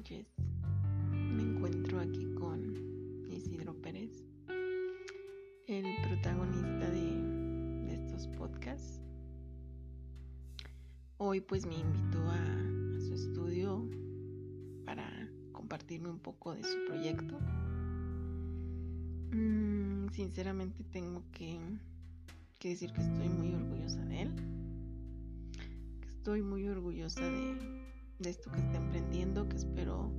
Me encuentro aquí con Isidro Pérez, el protagonista de, estos podcasts. Hoy pues me invitó a, su estudio para compartirme un poco de su proyecto. Mm, sinceramente tengo que, decir que estoy muy orgullosa de él. Estoy muy orgullosa de, de esto que está emprendiendo, que espero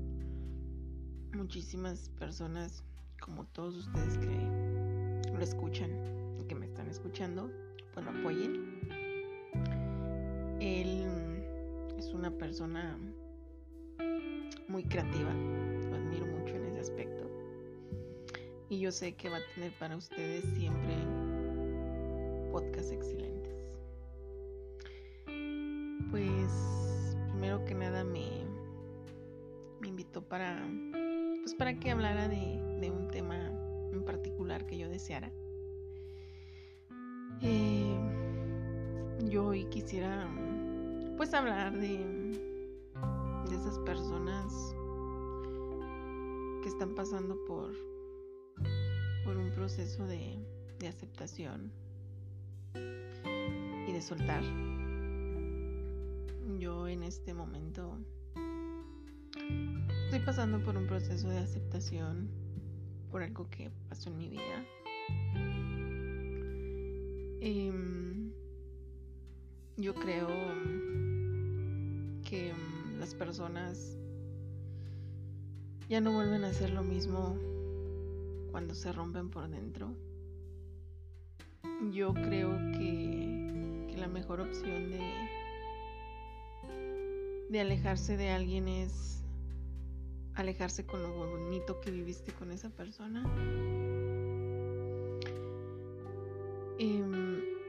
muchísimas personas como todos ustedes que lo escuchan y que me están escuchando, pues lo apoyen. Él es una persona muy creativa, lo admiro mucho en ese aspecto. Y yo sé que va a tener para ustedes siempre podcasts excelentes. Nada me, invitó para, pues para que hablara de, un tema en particular que yo deseara. Eh, yo hoy quisiera pues hablar de, esas personas que están pasando por, por un proceso de aceptación y de soltar yo en este momento estoy pasando por un proceso de aceptación por algo que pasó en mi vida. Eh, yo creo que um, las personas ya no vuelven a hacer lo mismo cuando se rompen por dentro. Yo creo que la mejor opción de de alejarse de alguien es alejarse con lo bonito que viviste con esa persona. Y,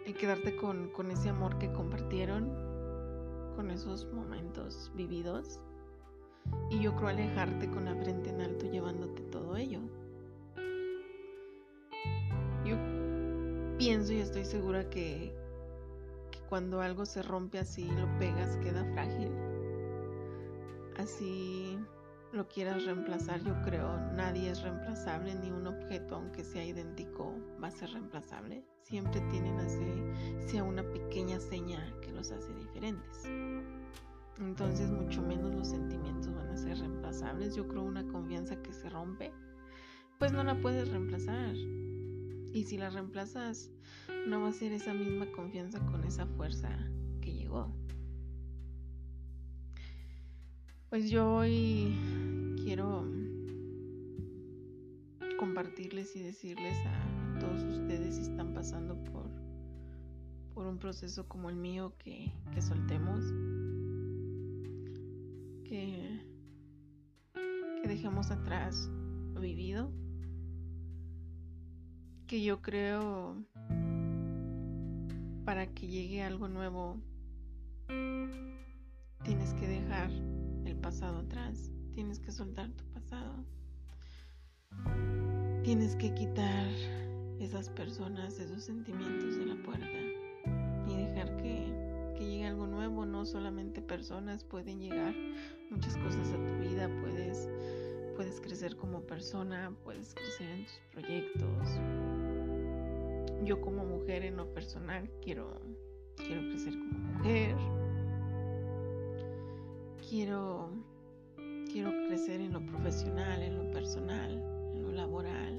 y quedarte con, con ese amor que compartieron, con esos momentos vividos. Y yo creo alejarte con la frente en alto llevándote todo ello. Yo pienso y estoy segura que, que cuando algo se rompe así, lo pegas, queda frágil así lo quieras reemplazar, yo creo, nadie es reemplazable, ni un objeto, aunque sea idéntico, va a ser reemplazable. Siempre tienen así, sea una pequeña seña que los hace diferentes. Entonces, mucho menos los sentimientos van a ser reemplazables. Yo creo una confianza que se rompe, pues no la puedes reemplazar. Y si la reemplazas, no va a ser esa misma confianza con esa fuerza Pues yo hoy quiero compartirles y decirles a todos ustedes si están pasando por, por un proceso como el mío que, que soltemos, que, que dejemos atrás lo vivido, que yo creo para que llegue algo nuevo tienes que dejar pasado atrás. Tienes que soltar tu pasado. Tienes que quitar esas personas, esos sentimientos de la puerta y dejar que, que llegue algo nuevo. No solamente personas, pueden llegar muchas cosas a tu vida. Puedes, puedes crecer como persona, puedes crecer en tus proyectos. Yo como mujer en lo personal quiero, quiero crecer como mujer quiero, quiero crecer en lo profesional, en lo personal, en lo laboral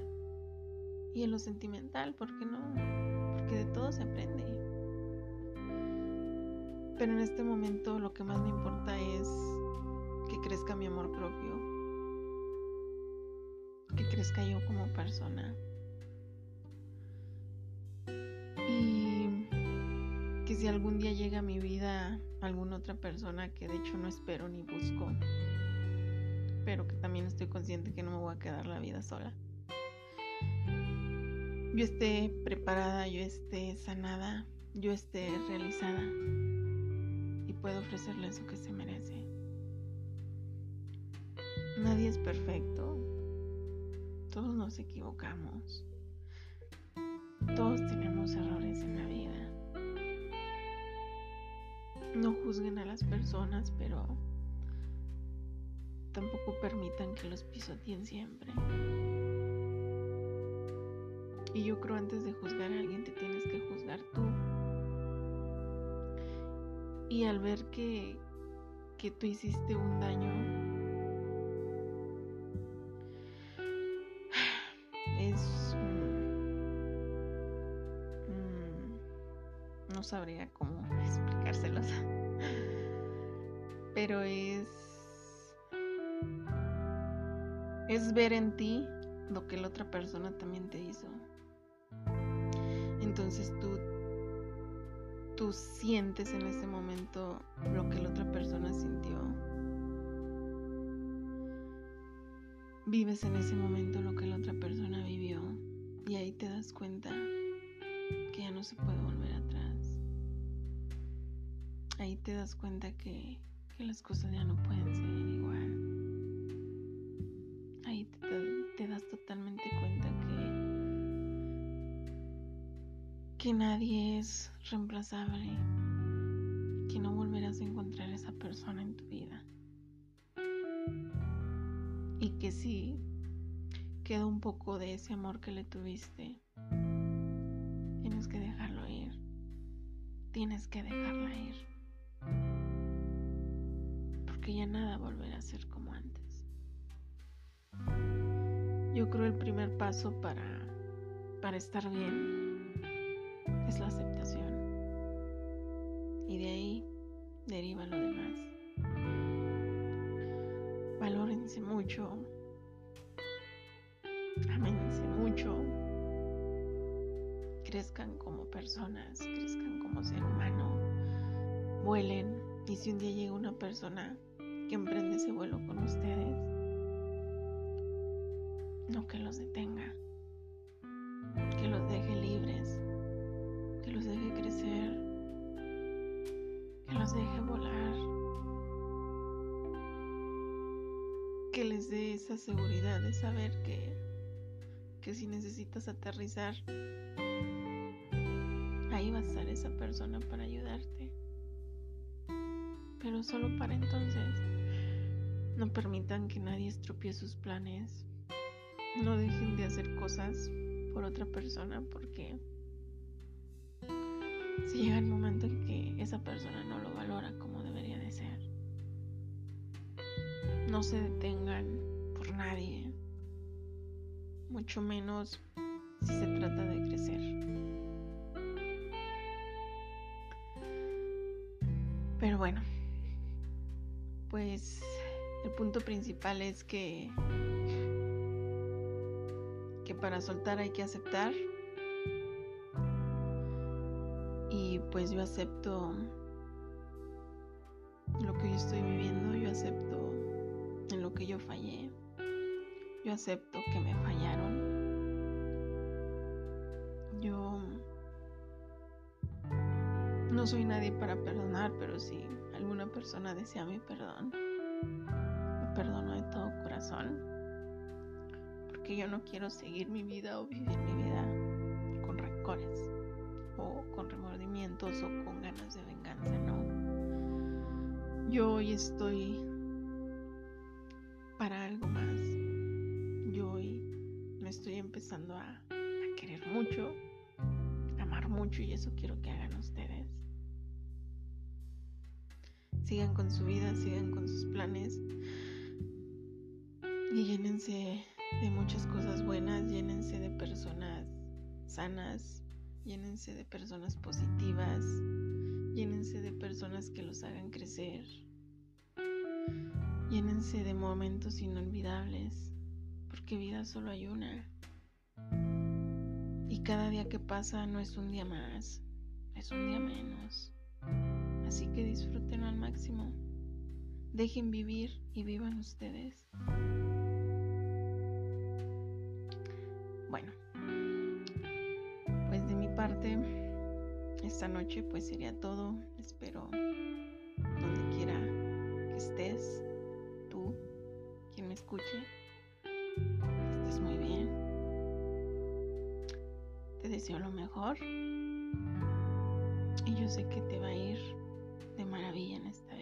y en lo sentimental, ¿por qué no? Porque de todo se aprende. Pero en este momento lo que más me importa es que crezca mi amor propio, que crezca yo como persona. Algún día llega a mi vida alguna otra persona que de hecho no espero ni busco, pero que también estoy consciente que no me voy a quedar la vida sola. Yo esté preparada, yo esté sanada, yo esté realizada y puedo ofrecerle eso que se merece. Nadie es perfecto, todos nos equivocamos, todos tenemos errores en no juzguen a las personas, pero tampoco permitan que los pisoteen siempre. Y yo creo antes de juzgar a alguien te tienes que juzgar tú. Y al ver que, que tú hiciste un daño, es... no sabría cómo Pero es... Es ver en ti lo que la otra persona también te hizo. Entonces tú, tú sientes en ese momento lo que la otra persona sintió. Vives en ese momento lo que la otra persona vivió y ahí te das cuenta que ya no se puede volver. Ahí te das cuenta que, que las cosas ya no pueden ser igual. Ahí te, te das totalmente cuenta que que nadie es reemplazable, que no volverás a encontrar a esa persona en tu vida. Y que si queda un poco de ese amor que le tuviste, tienes que dejarlo ir. Tienes que dejarla ir. Porque ya nada volverá a ser como antes. Yo creo el primer paso para, para estar bien es la aceptación. Y de ahí deriva lo demás. Valórense mucho. Amense mucho. Crezcan como personas, crezcan como ser humano. Vuelen. Y si un día llega una persona que emprende ese vuelo con ustedes, no que los detenga, que los deje libres los deje crecer, que los deje volar, que les dé esa seguridad de saber que, que si necesitas aterrizar, ahí va a estar esa persona para ayudarte. Pero solo para entonces. No permitan que nadie estropee sus planes. No dejen de hacer cosas por otra persona porque si llega el momento en que esa persona no lo valora como debería de ser. No se detengan por nadie, mucho menos si se trata de crecer. Pero bueno, pues el punto principal es que que para soltar hay que aceptar pues yo acepto lo que yo estoy viviendo, yo acepto en lo que yo fallé, yo acepto que me fallaron. Yo no soy nadie para perdonar, pero si alguna persona desea mi perdón, todo corazón, porque yo no quiero seguir mi vida o vivir mi vida con rencores o con remordimientos o con ganas de venganza, no. Yo hoy estoy para algo más. Yo hoy me estoy empezando a, a querer mucho, amar mucho y eso quiero que hagan ustedes. Sigan con su vida, sigan con sus planes y llénense de muchas cosas buenas, llénense de personas sanas, Llénense de personas positivas, llénense de personas que los hagan crecer, llénense de momentos inolvidables, porque vida solo hay una. Y cada día que pasa no es un día más, es un día menos. Así que disfruten al máximo. Dejen vivir y vivan ustedes. Bueno parte, esta noche pues sería todo. Espero donde quiera que estés, tú, quien me escuche, estés muy bien. Te deseo lo mejor y yo sé que te va a ir de maravilla en esta